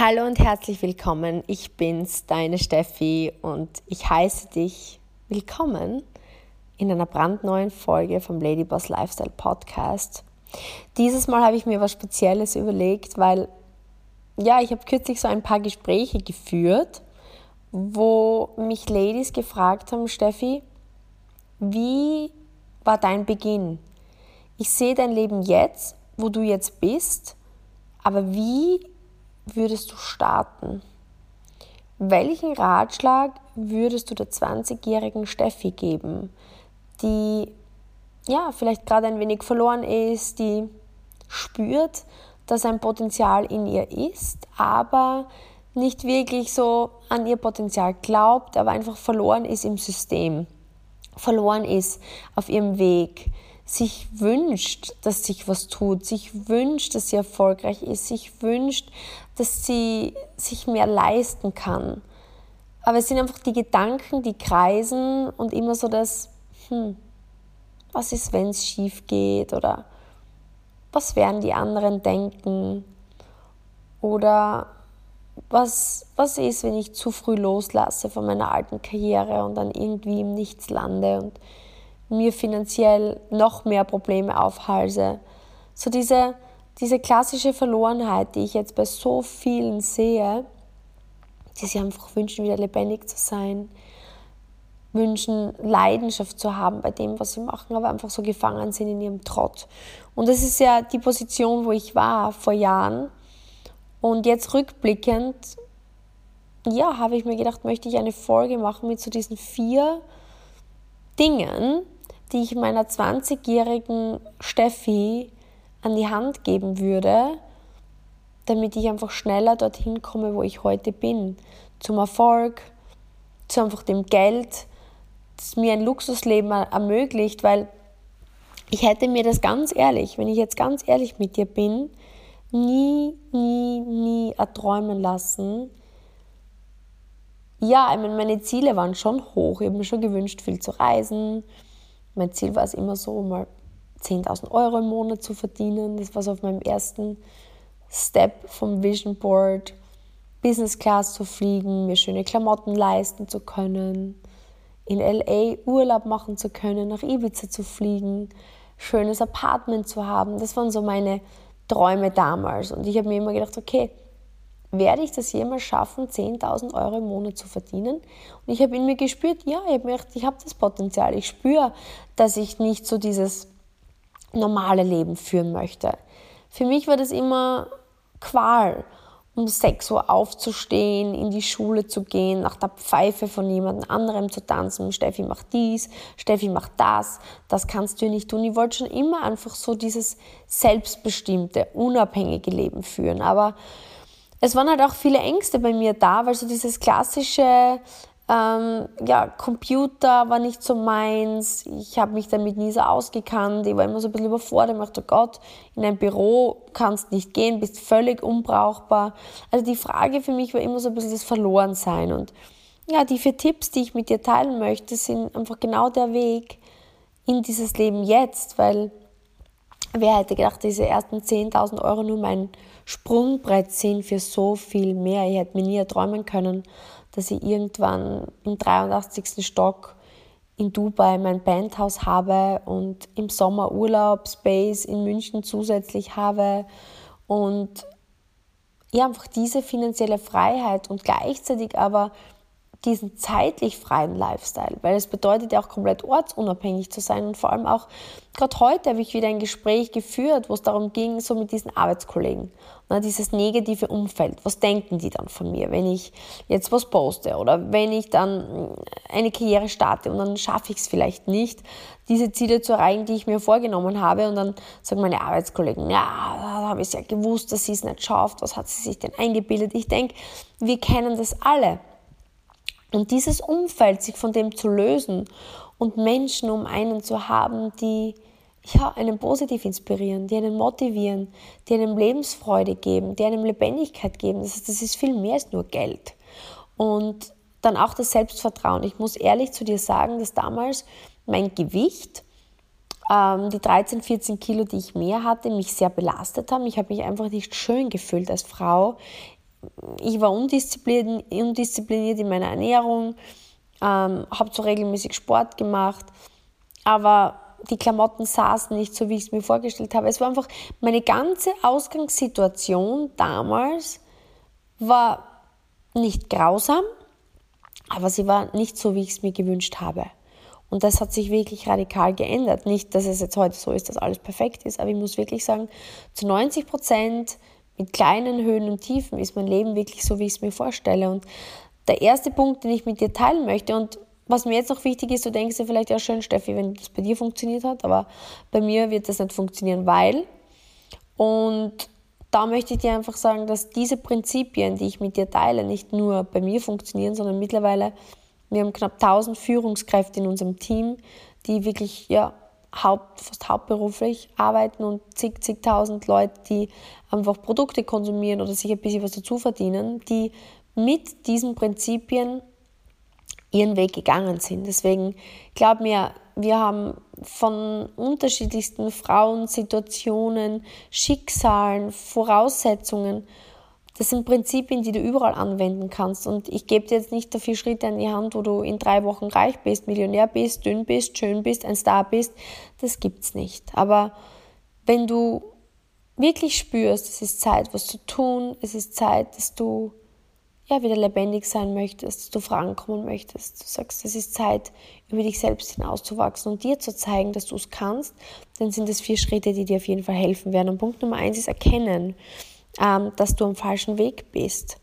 Hallo und herzlich willkommen. Ich bin's, deine Steffi, und ich heiße dich willkommen in einer brandneuen Folge vom Ladyboss Lifestyle Podcast. Dieses Mal habe ich mir was Spezielles überlegt, weil ja, ich habe kürzlich so ein paar Gespräche geführt, wo mich Ladies gefragt haben, Steffi, wie war dein Beginn? Ich sehe dein Leben jetzt, wo du jetzt bist, aber wie würdest du starten? Welchen Ratschlag würdest du der 20-jährigen Steffi geben, die ja vielleicht gerade ein wenig verloren ist, die spürt, dass ein Potenzial in ihr ist, aber nicht wirklich so an ihr Potenzial glaubt, aber einfach verloren ist im System, verloren ist auf ihrem Weg, sich wünscht, dass sich was tut, sich wünscht, dass sie erfolgreich ist, sich wünscht, dass sie sich mehr leisten kann. Aber es sind einfach die Gedanken, die kreisen und immer so das, hm, was ist, wenn es schief geht oder was werden die anderen denken oder was, was ist, wenn ich zu früh loslasse von meiner alten Karriere und dann irgendwie im Nichts lande und mir finanziell noch mehr Probleme aufhalse. So diese, diese klassische Verlorenheit, die ich jetzt bei so vielen sehe, die sich einfach wünschen, wieder lebendig zu sein, wünschen, Leidenschaft zu haben bei dem, was sie machen, aber einfach so gefangen sind in ihrem Trott. Und das ist ja die Position, wo ich war vor Jahren. Und jetzt rückblickend, ja, habe ich mir gedacht, möchte ich eine Folge machen mit so diesen vier Dingen, die ich meiner 20-jährigen Steffi an die Hand geben würde, damit ich einfach schneller dorthin komme, wo ich heute bin. Zum Erfolg, zu einfach dem Geld, das mir ein Luxusleben ermöglicht, weil ich hätte mir das ganz ehrlich, wenn ich jetzt ganz ehrlich mit dir bin, nie, nie, nie erträumen lassen. Ja, ich meine, meine Ziele waren schon hoch. Ich habe mir schon gewünscht, viel zu reisen, mein Ziel war es immer so, mal 10.000 Euro im Monat zu verdienen. Das war so auf meinem ersten Step vom Vision Board. Business Class zu fliegen, mir schöne Klamotten leisten zu können, in LA Urlaub machen zu können, nach Ibiza zu fliegen, schönes Apartment zu haben. Das waren so meine Träume damals. Und ich habe mir immer gedacht, okay, werde ich das jemals schaffen, 10.000 Euro im Monat zu verdienen? Und ich habe in mir gespürt, ja, ich habe ich habe das Potenzial. Ich spüre, dass ich nicht so dieses normale Leben führen möchte. Für mich war das immer Qual, um 6 Uhr aufzustehen, in die Schule zu gehen, nach der Pfeife von jemand anderem zu tanzen. Steffi macht dies, Steffi macht das, das kannst du nicht tun. Ich wollte schon immer einfach so dieses selbstbestimmte, unabhängige Leben führen. Aber es waren halt auch viele Ängste bei mir da, weil so dieses klassische, ähm, ja, Computer war nicht so meins. Ich habe mich damit nie so ausgekannt. Ich war immer so ein bisschen überfordert. Ich dachte, oh Gott, in ein Büro kannst nicht gehen, bist völlig unbrauchbar. Also die Frage für mich war immer so ein bisschen das Verlorensein. Und ja, die vier Tipps, die ich mit dir teilen möchte, sind einfach genau der Weg in dieses Leben jetzt, weil wer hätte gedacht, diese ersten 10.000 Euro nur mein Sprungbrett sind für so viel mehr. Ich hätte mir nie erträumen können, dass ich irgendwann im 83. Stock in Dubai mein Bandhaus habe und im Sommer Urlaub Space in München zusätzlich habe und ja, einfach diese finanzielle Freiheit und gleichzeitig aber diesen zeitlich freien Lifestyle, weil es bedeutet ja auch komplett ortsunabhängig zu sein und vor allem auch, gerade heute habe ich wieder ein Gespräch geführt, wo es darum ging, so mit diesen Arbeitskollegen, ne, dieses negative Umfeld, was denken die dann von mir, wenn ich jetzt was poste oder wenn ich dann eine Karriere starte und dann schaffe ich es vielleicht nicht, diese Ziele zu erreichen, die ich mir vorgenommen habe und dann sagen meine Arbeitskollegen, ja, da habe ich ja gewusst, dass sie es nicht schafft, was hat sie sich denn eingebildet? Ich denke, wir kennen das alle. Und dieses Umfeld, sich von dem zu lösen und Menschen um einen zu haben, die ja, einen positiv inspirieren, die einen motivieren, die einem Lebensfreude geben, die einem Lebendigkeit geben. Das, das ist viel mehr als nur Geld. Und dann auch das Selbstvertrauen. Ich muss ehrlich zu dir sagen, dass damals mein Gewicht, ähm, die 13, 14 Kilo, die ich mehr hatte, mich sehr belastet haben. Ich habe mich einfach nicht schön gefühlt als Frau ich war undiszipliniert, in meiner Ernährung, ähm, habe so regelmäßig Sport gemacht, aber die Klamotten saßen nicht so, wie ich es mir vorgestellt habe. Es war einfach, meine ganze Ausgangssituation damals war nicht grausam, aber sie war nicht so, wie ich es mir gewünscht habe. Und das hat sich wirklich radikal geändert. Nicht, dass es jetzt heute so ist, dass alles perfekt ist, aber ich muss wirklich sagen, zu 90 Prozent mit kleinen Höhen und Tiefen ist mein Leben wirklich so, wie ich es mir vorstelle. Und der erste Punkt, den ich mit dir teilen möchte, und was mir jetzt noch wichtig ist, du denkst dir vielleicht, ja schön, Steffi, wenn das bei dir funktioniert hat, aber bei mir wird das nicht funktionieren, weil. Und da möchte ich dir einfach sagen, dass diese Prinzipien, die ich mit dir teile, nicht nur bei mir funktionieren, sondern mittlerweile, wir haben knapp 1000 Führungskräfte in unserem Team, die wirklich ja, haupt, fast hauptberuflich arbeiten und zig, zigtausend Leute, die einfach Produkte konsumieren oder sich ein bisschen was dazu verdienen, die mit diesen Prinzipien ihren Weg gegangen sind. Deswegen glaub mir, wir haben von unterschiedlichsten Frauen, Situationen, Schicksalen, Voraussetzungen. Das sind Prinzipien, die du überall anwenden kannst. Und ich gebe dir jetzt nicht dafür Schritte an die Hand, wo du in drei Wochen reich bist, Millionär bist, dünn bist, schön bist, ein Star bist. Das gibt's nicht. Aber wenn du wirklich spürst, es ist Zeit, was zu tun, es ist Zeit, dass du ja, wieder lebendig sein möchtest, dass du vorankommen möchtest. Du sagst, es ist Zeit, über dich selbst hinauszuwachsen und dir zu zeigen, dass du es kannst, dann sind es vier Schritte, die dir auf jeden Fall helfen werden. Und Punkt Nummer eins ist erkennen, dass du am falschen Weg bist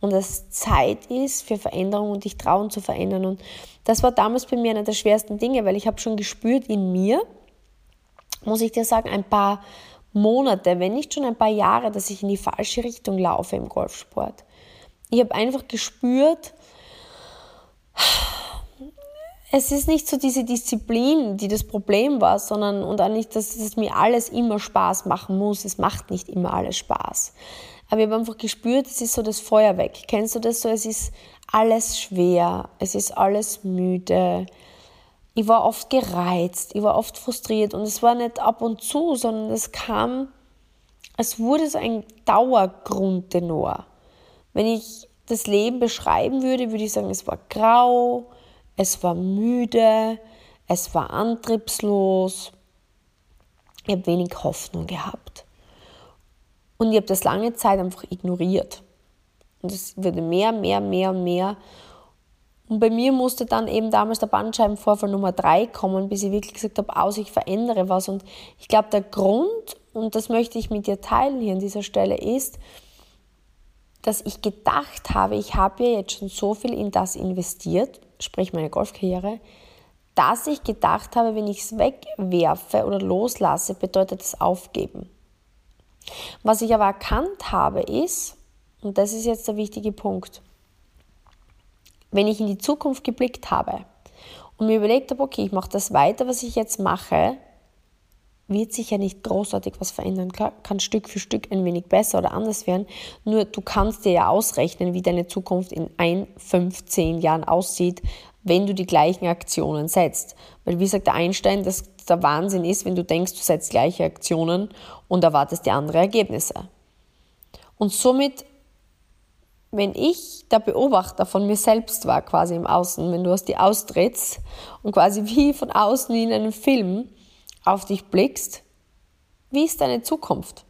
und dass Zeit ist für Veränderung und dich trauen zu verändern. Und das war damals bei mir einer der schwersten Dinge, weil ich habe schon gespürt in mir, muss ich dir sagen, ein paar Monate, wenn nicht schon ein paar Jahre, dass ich in die falsche Richtung laufe im Golfsport. Ich habe einfach gespürt, es ist nicht so diese Disziplin, die das Problem war, sondern und auch nicht, dass es mir alles immer Spaß machen muss. Es macht nicht immer alles Spaß. Aber ich habe einfach gespürt, es ist so das Feuer weg. Kennst du das so? Es ist alles schwer, es ist alles müde. Ich war oft gereizt, ich war oft frustriert und es war nicht ab und zu, sondern es kam, es wurde so ein Dauergrundtenor. Wenn ich das Leben beschreiben würde, würde ich sagen, es war grau, es war müde, es war antriebslos. Ich habe wenig Hoffnung gehabt. Und ich habe das lange Zeit einfach ignoriert. Und es wurde mehr, mehr, mehr und mehr. Und bei mir musste dann eben damals der Bandscheibenvorfall Nummer drei kommen, bis ich wirklich gesagt habe, aus, ich verändere was. Und ich glaube, der Grund, und das möchte ich mit dir teilen hier an dieser Stelle, ist, dass ich gedacht habe, ich habe ja jetzt schon so viel in das investiert, sprich meine Golfkarriere, dass ich gedacht habe, wenn ich es wegwerfe oder loslasse, bedeutet es aufgeben. Was ich aber erkannt habe ist, und das ist jetzt der wichtige Punkt, wenn ich in die Zukunft geblickt habe und mir überlegt habe, okay, ich mache das weiter, was ich jetzt mache, wird sich ja nicht großartig was verändern. Klar, kann Stück für Stück ein wenig besser oder anders werden. Nur du kannst dir ja ausrechnen, wie deine Zukunft in ein, fünf, zehn Jahren aussieht, wenn du die gleichen Aktionen setzt. Weil wie sagt der Einstein, dass der Wahnsinn ist, wenn du denkst, du setzt gleiche Aktionen und erwartest die andere Ergebnisse. Und somit, wenn ich der Beobachter von mir selbst war, quasi im Außen, wenn du aus die austrittst und quasi wie von außen in einem Film, auf dich blickst, wie ist deine Zukunft?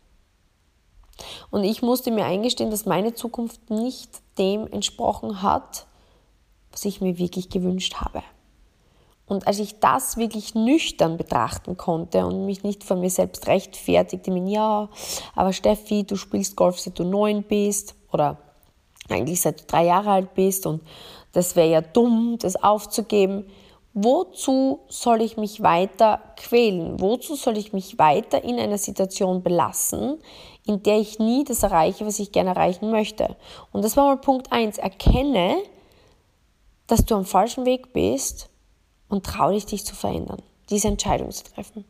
Und ich musste mir eingestehen, dass meine Zukunft nicht dem entsprochen hat, was ich mir wirklich gewünscht habe. Und als ich das wirklich nüchtern betrachten konnte und mich nicht von mir selbst rechtfertigte, mit ja, aber Steffi, du spielst Golf seit du neun bist oder eigentlich seit du drei Jahre alt bist und das wäre ja dumm, das aufzugeben, Wozu soll ich mich weiter quälen? Wozu soll ich mich weiter in einer Situation belassen, in der ich nie das erreiche, was ich gerne erreichen möchte? Und das war mal Punkt 1. Erkenne, dass du am falschen Weg bist und trau dich, dich zu verändern, diese Entscheidung zu treffen.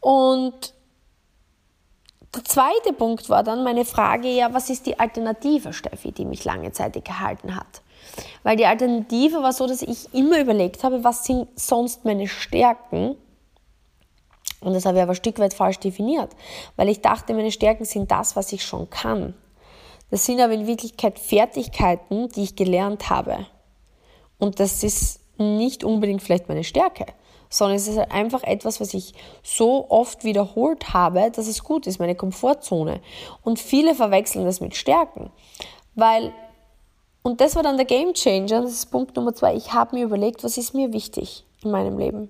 Und der zweite Punkt war dann meine Frage, ja, was ist die Alternative, Steffi, die mich lange Zeit gehalten hat? Weil die Alternative war so, dass ich immer überlegt habe, was sind sonst meine Stärken. Und das habe ich aber ein Stück weit falsch definiert, weil ich dachte, meine Stärken sind das, was ich schon kann. Das sind aber in Wirklichkeit Fertigkeiten, die ich gelernt habe. Und das ist nicht unbedingt vielleicht meine Stärke, sondern es ist halt einfach etwas, was ich so oft wiederholt habe, dass es gut ist, meine Komfortzone. Und viele verwechseln das mit Stärken, weil, und das war dann der Game Changer, das ist Punkt Nummer zwei, ich habe mir überlegt, was ist mir wichtig in meinem Leben.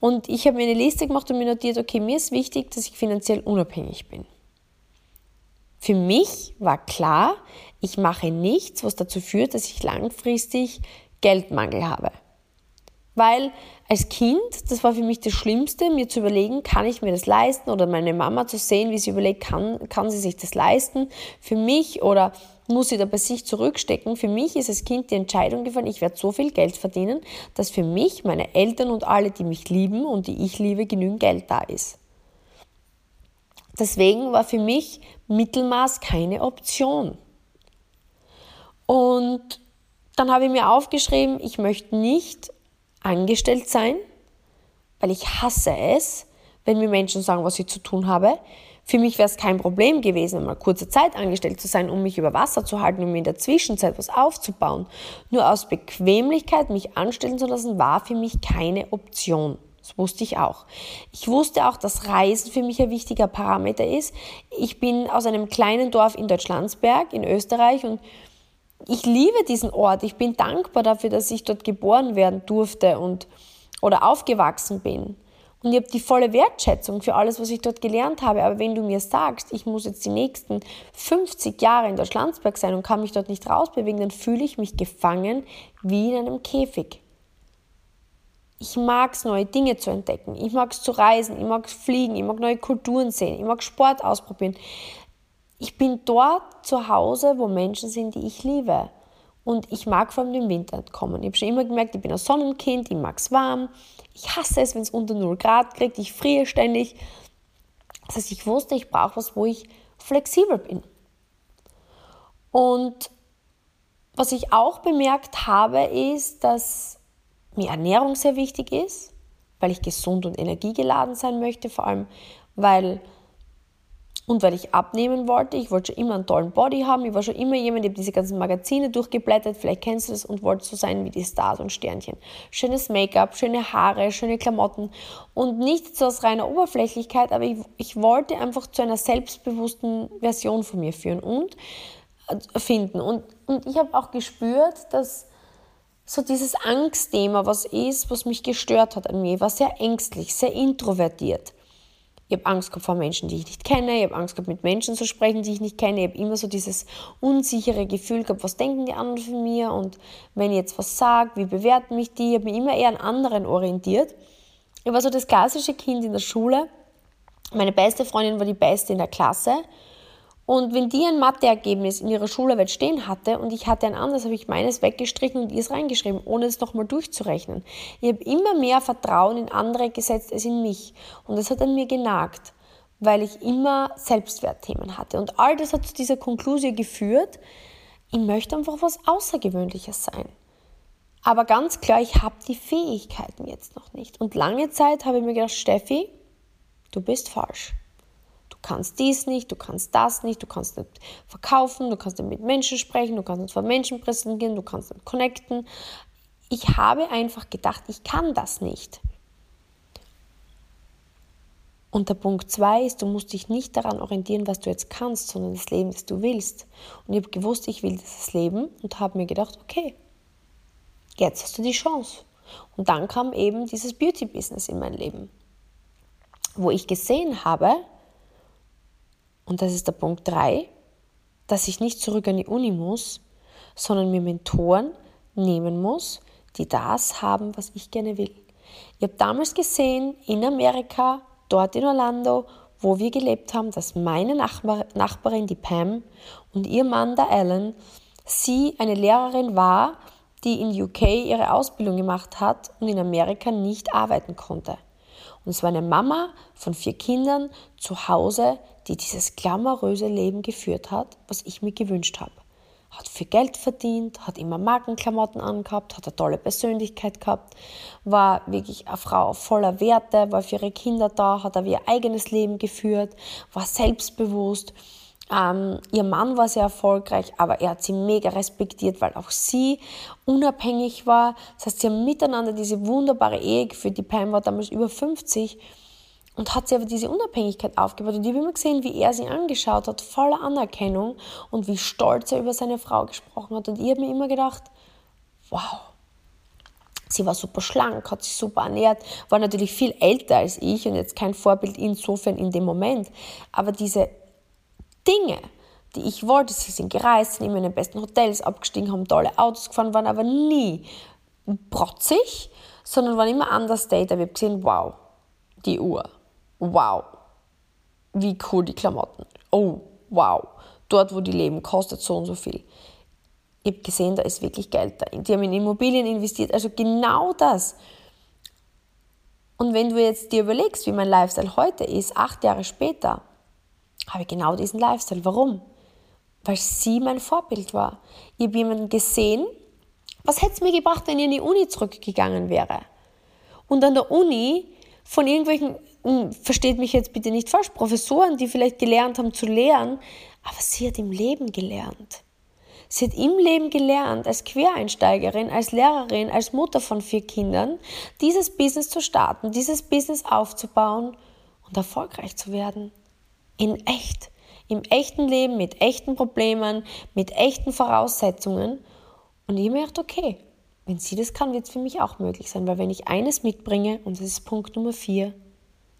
Und ich habe mir eine Liste gemacht und mir notiert, okay, mir ist wichtig, dass ich finanziell unabhängig bin. Für mich war klar, ich mache nichts, was dazu führt, dass ich langfristig Geldmangel habe. Weil als Kind, das war für mich das Schlimmste, mir zu überlegen, kann ich mir das leisten oder meine Mama zu sehen, wie sie überlegt, kann, kann sie sich das leisten für mich oder muss sie da bei sich zurückstecken. Für mich ist als Kind die Entscheidung gefallen, ich werde so viel Geld verdienen, dass für mich, meine Eltern und alle, die mich lieben und die ich liebe, genügend Geld da ist. Deswegen war für mich Mittelmaß keine Option. Und dann habe ich mir aufgeschrieben, ich möchte nicht angestellt sein, weil ich hasse es, wenn mir Menschen sagen, was ich zu tun habe. Für mich wäre es kein Problem gewesen, mal kurze Zeit angestellt zu sein, um mich über Wasser zu halten, um in der Zwischenzeit was aufzubauen. Nur aus Bequemlichkeit, mich anstellen zu lassen, war für mich keine Option. Das wusste ich auch. Ich wusste auch, dass Reisen für mich ein wichtiger Parameter ist. Ich bin aus einem kleinen Dorf in Deutschlandsberg in Österreich und ich liebe diesen Ort. Ich bin dankbar dafür, dass ich dort geboren werden durfte und oder aufgewachsen bin. Und ich habe die volle Wertschätzung für alles, was ich dort gelernt habe. Aber wenn du mir sagst, ich muss jetzt die nächsten 50 Jahre in Deutschlandsberg sein und kann mich dort nicht rausbewegen, dann fühle ich mich gefangen wie in einem Käfig. Ich mag es, neue Dinge zu entdecken. Ich mag es zu reisen. Ich mag fliegen. Ich mag neue Kulturen sehen. Ich mag Sport ausprobieren ich bin dort zu Hause, wo Menschen sind, die ich liebe. Und ich mag vor allem dem Winter entkommen. Ich habe schon immer gemerkt, ich bin ein Sonnenkind, ich mag es warm. Ich hasse es, wenn es unter 0 Grad kriegt. Ich friere ständig. Das heißt, ich wusste, ich brauche was, wo ich flexibel bin. Und was ich auch bemerkt habe, ist, dass mir Ernährung sehr wichtig ist, weil ich gesund und energiegeladen sein möchte, vor allem weil und weil ich abnehmen wollte, ich wollte schon immer einen tollen Body haben, ich war schon immer jemand, ich habe diese ganzen Magazine durchgeblättert, vielleicht kennst du das, und wollte so sein wie die Stars und Sternchen. Schönes Make-up, schöne Haare, schöne Klamotten und nicht so aus reiner Oberflächlichkeit, aber ich, ich wollte einfach zu einer selbstbewussten Version von mir führen und äh, finden. Und, und ich habe auch gespürt, dass so dieses Angstthema, was ist, was mich gestört hat an mir, war sehr ängstlich, sehr introvertiert. Ich habe Angst gehabt vor Menschen, die ich nicht kenne. Ich habe Angst gehabt, mit Menschen zu sprechen, die ich nicht kenne. Ich habe immer so dieses unsichere Gefühl gehabt, was denken die anderen von mir und wenn ich jetzt was sage, wie bewerten mich die? Ich habe mich immer eher an anderen orientiert. Ich war so das klassische Kind in der Schule. Meine beste Freundin war die beste in der Klasse und wenn die ein Matheergebnis in ihrer Schularbeit stehen hatte und ich hatte ein anderes, habe ich meines weggestrichen und ihr reingeschrieben, ohne es nochmal durchzurechnen. Ich habe immer mehr Vertrauen in andere gesetzt als in mich. Und das hat an mir genagt, weil ich immer Selbstwertthemen hatte. Und all das hat zu dieser Konklusion geführt, ich möchte einfach was Außergewöhnliches sein. Aber ganz klar, ich habe die Fähigkeiten jetzt noch nicht. Und lange Zeit habe ich mir gedacht, Steffi, du bist falsch kannst dies nicht, du kannst das nicht, du kannst nicht verkaufen, du kannst nicht mit Menschen sprechen, du kannst nicht vor Menschen präsentieren, du kannst nicht connecten. Ich habe einfach gedacht, ich kann das nicht. Und der Punkt zwei ist, du musst dich nicht daran orientieren, was du jetzt kannst, sondern das Leben, das du willst. Und ich habe gewusst, ich will dieses Leben und habe mir gedacht, okay, jetzt hast du die Chance. Und dann kam eben dieses Beauty-Business in mein Leben, wo ich gesehen habe, und das ist der Punkt 3, dass ich nicht zurück an die Uni muss, sondern mir Mentoren nehmen muss, die das haben, was ich gerne will. Ich habe damals gesehen, in Amerika, dort in Orlando, wo wir gelebt haben, dass meine Nachbar Nachbarin, die Pam, und ihr Mann, der Alan, sie eine Lehrerin war, die in UK ihre Ausbildung gemacht hat und in Amerika nicht arbeiten konnte. Und es war eine Mama von vier Kindern zu Hause, die dieses glamouröse Leben geführt hat, was ich mir gewünscht habe. Hat viel Geld verdient, hat immer Markenklamotten angehabt, hat eine tolle Persönlichkeit gehabt, war wirklich eine Frau voller Werte, war für ihre Kinder da, hat aber ihr eigenes Leben geführt, war selbstbewusst Ähm, ihr Mann war sehr erfolgreich, aber er hat sie mega respektiert, weil auch sie unabhängig war. Das heißt, sie haben miteinander diese wunderbare Ehe geführt. Die Pam war damals über 50 und hat sie aber diese Unabhängigkeit aufgebaut. Und ich habe immer gesehen, wie er sie angeschaut hat, voller Anerkennung und wie stolz er über seine Frau gesprochen hat. Und ich habe mir immer gedacht, wow, Sie war super schlank, hat sich super ernährt, war natürlich viel älter als ich und jetzt kein Vorbild insofern in dem Moment. Aber diese Dinge, die ich wollte, sie sind gereist, sind immer in den besten Hotels abgestiegen, haben tolle Autos gefahren, waren aber nie protzig, sondern waren immer understated. Ich habe gesehen, wow, die Uhr, wow, wie cool die Klamotten, oh, wow, dort, wo die leben, kostet so und so viel ich habe gesehen, da ist wirklich Geld da. Die haben in Immobilien investiert. Also genau das. Und wenn du jetzt dir überlegst, wie mein Lifestyle heute ist, acht Jahre später, habe ich genau diesen Lifestyle. Warum? Weil sie mein Vorbild war. Ich habe jemanden gesehen, was hätte es mir gebracht, wenn ich in die Uni zurückgegangen wäre? Und an der Uni von irgendwelchen, hm, versteht mich jetzt bitte nicht falsch, Professoren, die vielleicht gelernt haben zu lehren, aber sie hat im Leben gelernt. Sie hat im Leben gelernt, als Quereinsteigerin, als Lehrerin, als Mutter von vier Kindern, dieses Business zu starten, dieses Business aufzubauen und erfolgreich zu werden. In echt. Im echten Leben, mit echten Problemen, mit echten Voraussetzungen. Und ich mir okay, wenn sie das kann, wird es für mich auch möglich sein, weil wenn ich eines mitbringe, und das ist Punkt Nummer vier,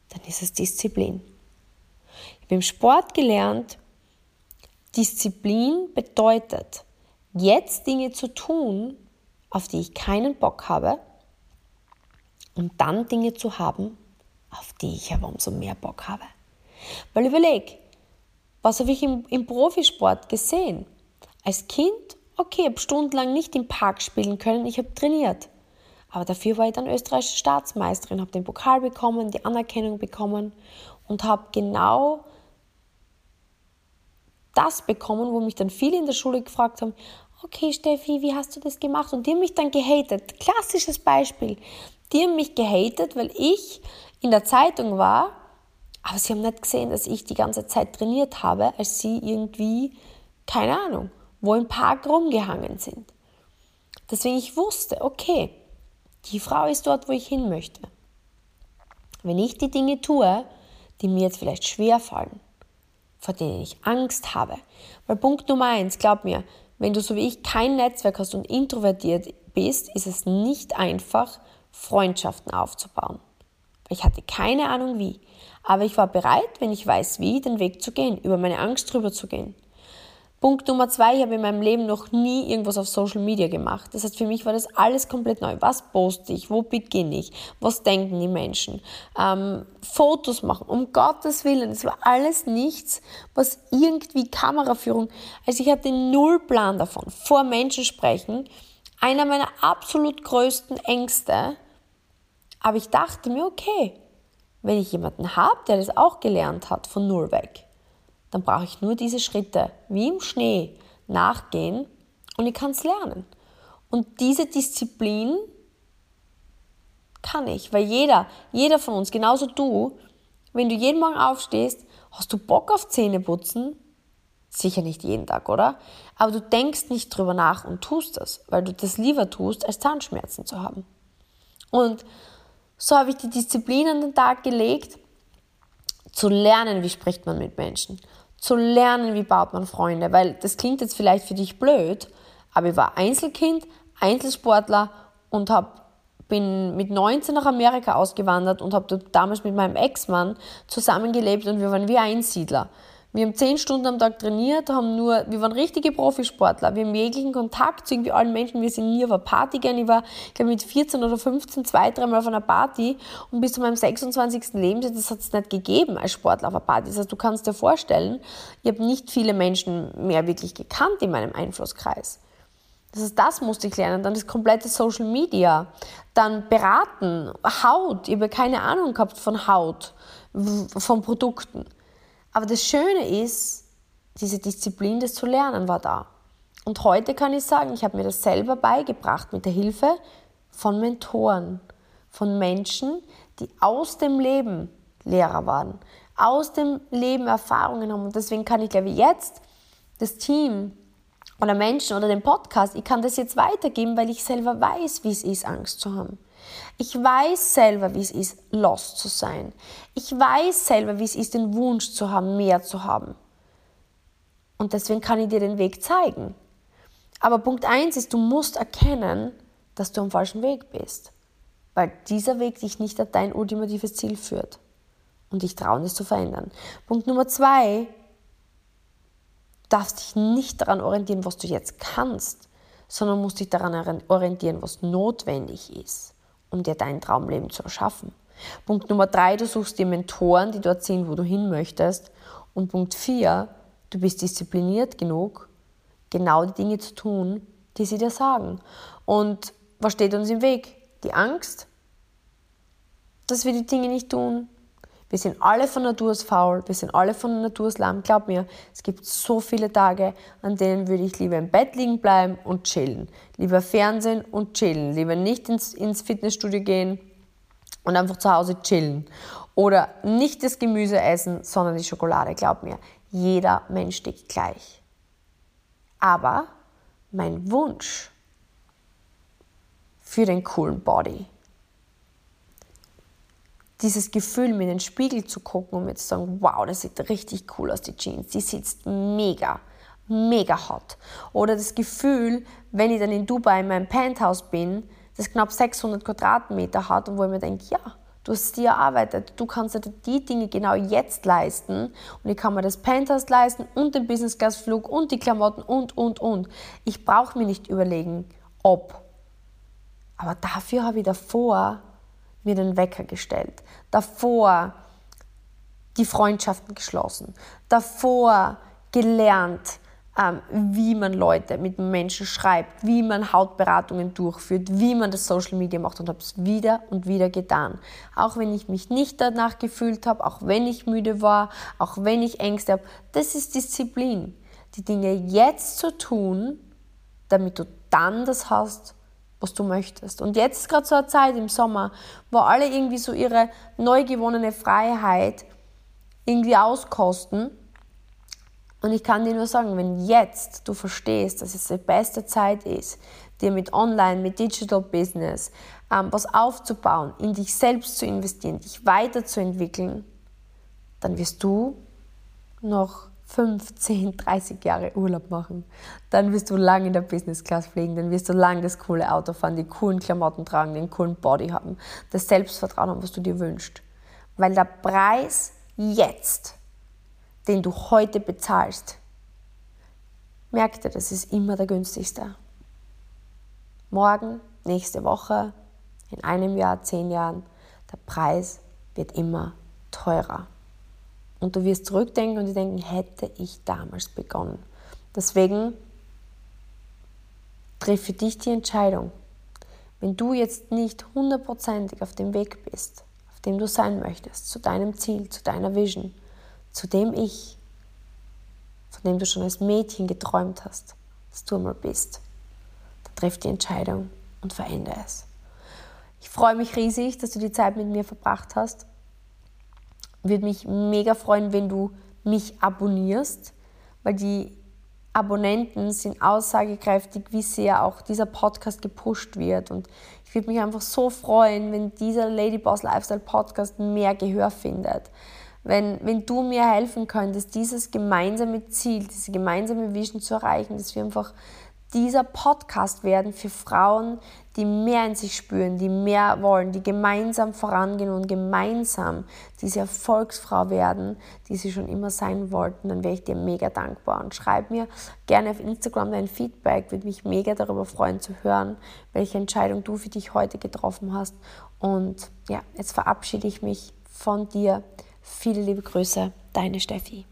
dann ist es Disziplin. Ich habe im Sport gelernt, Disziplin bedeutet, jetzt Dinge zu tun, auf die ich keinen Bock habe, und dann Dinge zu haben, auf die ich aber umso mehr Bock habe. Weil überleg, was habe ich im, im Profisport gesehen? Als Kind, okay, habe stundenlang nicht im Park spielen können, ich habe trainiert. Aber dafür war ich dann österreichische Staatsmeisterin, habe den Pokal bekommen, die Anerkennung bekommen und habe genau das bekommen, wo mich dann viele in der Schule gefragt haben, okay Steffi, wie hast du das gemacht? Und die haben mich dann gehatet. Klassisches Beispiel. Die haben mich gehatet, weil ich in der Zeitung war, aber sie haben nicht gesehen, dass ich die ganze Zeit trainiert habe, als sie irgendwie, keine Ahnung, wo im Park rumgehangen sind. Deswegen ich wusste, okay, die Frau ist dort, wo ich hin möchte. Wenn ich die Dinge tue, die mir jetzt vielleicht schwer fallen, vor denen ich Angst habe. Weil Punkt Nummer eins, glaub mir, wenn du so wie ich kein Netzwerk hast und introvertiert bist, ist es nicht einfach, Freundschaften aufzubauen. Ich hatte keine Ahnung wie, aber ich war bereit, wenn ich weiß wie, den Weg zu gehen, über meine Angst drüber zu gehen. Punkt Nummer zwei, ich habe in meinem Leben noch nie irgendwas auf Social Media gemacht. Das heißt, für mich war das alles komplett neu. Was poste ich? Wo beginne ich? Was denken die Menschen? Ähm, Fotos machen, um Gottes Willen. Es war alles nichts, was irgendwie Kameraführung. Also ich hatte null Plan davon. Vor Menschen sprechen. Einer meiner absolut größten Ängste. Aber ich dachte mir, okay, wenn ich jemanden habe, der das auch gelernt hat, von null weg, dann brauche ich nur diese Schritte wie im Schnee nachgehen und ich kann es lernen. Und diese Disziplin kann ich, weil jeder, jeder von uns, genauso du, wenn du jeden Morgen aufstehst, hast du Bock auf Zähneputzen? Sicher nicht jeden Tag, oder? Aber du denkst nicht drüber nach und tust das, weil du das lieber tust, als Zahnschmerzen zu haben. Und so habe ich die Disziplin an den Tag gelegt, zu lernen, wie spricht man mit Menschen, zu lernen, wie baut man Freunde, weil das klingt jetzt vielleicht für dich blöd, aber ich war Einzelkind, Einzelsportler und hab, bin mit 19 nach Amerika ausgewandert und habe damals mit meinem Ex-Mann zusammengelebt und wir waren wie Einsiedler. Wir haben zehn Stunden am Tag trainiert, haben nur, wir waren richtige Profisportler. Wir haben jeglichen Kontakt zu irgendwie allen Menschen. Wir sind nie auf einer Party gegangen. Ich war, glaube, mit 14 oder 15 zwei, dreimal auf einer Party und bis zu meinem 26. Lebensjahr, das hat es nicht gegeben als Sportler auf einer Party. Das heißt, du kannst dir vorstellen, ich habe nicht viele Menschen mehr wirklich gekannt in meinem Einflusskreis. Das heißt, das musste ich lernen. Dann das komplette Social Media. Dann beraten, Haut. Ich habe keine Ahnung gehabt von Haut, von Produkten. Aber das Schöne ist, diese Disziplin, das zu lernen, war da. Und heute kann ich sagen, ich habe mir das selber beigebracht mit der Hilfe von Mentoren, von Menschen, die aus dem Leben Lehrer waren. aus dem Leben Erfahrungen haben. Und deswegen kann ich, glaube ich, jetzt das Team oder Menschen oder den Podcast, ich kann das jetzt weitergeben, weil ich selber weiß, wie es ist, Angst zu haben. Ich weiß selber, wie es ist, lost zu sein. Ich weiß selber, wie es ist, den Wunsch zu haben, mehr zu haben. Und deswegen kann ich dir den Weg zeigen. Aber Punkt eins ist, du musst erkennen, dass du am falschen Weg bist. Weil dieser Weg dich nicht an dein ultimatives Ziel führt. Und dich trauen, es zu verändern. Punkt Nummer zwei, du darfst dich nicht daran orientieren, was du jetzt kannst, sondern musst dich daran orientieren, was notwendig ist, um dir dein Traumleben zu erschaffen. Punkt Nummer drei, du suchst dir Mentoren, die dort sind, wo du hin möchtest. Und Punkt vier, du bist diszipliniert genug, genau die Dinge zu tun, die sie dir sagen. Und was steht uns im Weg? Die Angst, dass wir die Dinge nicht tun. Wir sind alle von Natur aus faul, wir sind alle von Natur aus lahm. Glaub mir, es gibt so viele Tage, an denen würde ich lieber im Bett liegen bleiben und chillen. Lieber Fernsehen und chillen. Lieber nicht ins, ins Fitnessstudio gehen und einfach zu Hause chillen. Oder nicht das Gemüse essen, sondern die Schokolade. Glaub mir, jeder Mensch tickt gleich. Aber mein Wunsch für den coolen Body, dieses Gefühl, mir in den Spiegel zu gucken und mir zu sagen, wow, das sieht richtig cool aus, die Jeans, die sitzt mega, mega hot. Oder das Gefühl, wenn ich dann in Dubai in meinem Penthouse bin, das knapp 600 Quadratmeter hat und wo ich mir denke, ja, Du hast dir erarbeitet. Du kannst dir die Dinge genau jetzt leisten. Und ich kann mir das Penthouse leisten und den Business Class Flug und die Klamotten und, und, und. Ich brauche mir nicht überlegen, ob. Aber dafür habe ich davor mir den Wecker gestellt. Davor die Freundschaften geschlossen. Davor gelernt, ähm, wie man Leute mit Menschen schreibt, wie man Hautberatungen durchführt, wie man das Social Media macht und habe es wieder und wieder getan. Auch wenn ich mich nicht danach gefühlt habe, auch wenn ich müde war, auch wenn ich Ängste habe. Das ist Disziplin. Die Dinge jetzt zu tun, damit du dann das hast, was du möchtest. Und jetzt ist gerade so eine Zeit im Sommer, wo alle irgendwie so ihre neu gewonnene Freiheit irgendwie auskosten und ich kann dir nur sagen, wenn jetzt du verstehst, dass es die beste Zeit ist, dir mit Online, mit Digital Business ähm, was aufzubauen, in dich selbst zu investieren, dich weiterzuentwickeln, dann wirst du noch 5, 10, 30 Jahre Urlaub machen. Dann wirst du lange in der Business Class fliegen, dann wirst du lange das coole Auto fahren, die coolen Klamotten tragen, den coolen Body haben, das Selbstvertrauen haben, was du dir wünschst. Weil der Preis jetzt den du heute bezahlst, merk dir, das ist immer der günstigste. Morgen, nächste Woche, in einem Jahr, zehn Jahren, der Preis wird immer teurer. Und du wirst zurückdenken und dir denken, hätte ich damals begonnen. Deswegen triff für dich die Entscheidung. Wenn du jetzt nicht hundertprozentig auf dem Weg bist, auf dem du sein möchtest, zu deinem Ziel, zu deiner Vision, zu dem Ich, von dem du schon als Mädchen geträumt hast, dass du einmal bist. Dann treff die Entscheidung und verändere es. Ich freue mich riesig, dass du die Zeit mit mir verbracht hast. Würde mich mega freuen, wenn du mich abonnierst, weil die Abonnenten sind aussagekräftig, wie sehr auch dieser Podcast gepusht wird. Und ich würde mich einfach so freuen, wenn dieser Ladyboss Lifestyle Podcast mehr Gehör findet wenn, wenn du mir helfen könntest, dieses gemeinsame Ziel, diese gemeinsame Vision zu erreichen, dass wir einfach dieser Podcast werden für Frauen, die mehr in sich spüren, die mehr wollen, die gemeinsam vorangehen und gemeinsam diese Erfolgsfrau werden, die sie schon immer sein wollten, dann wäre ich dir mega dankbar. Und schreib mir gerne auf Instagram dein Feedback, würde mich mega darüber freuen zu hören, welche Entscheidung du für dich heute getroffen hast. Und ja, jetzt verabschiede ich mich von dir Viele liebe Grüße, deine Steffi.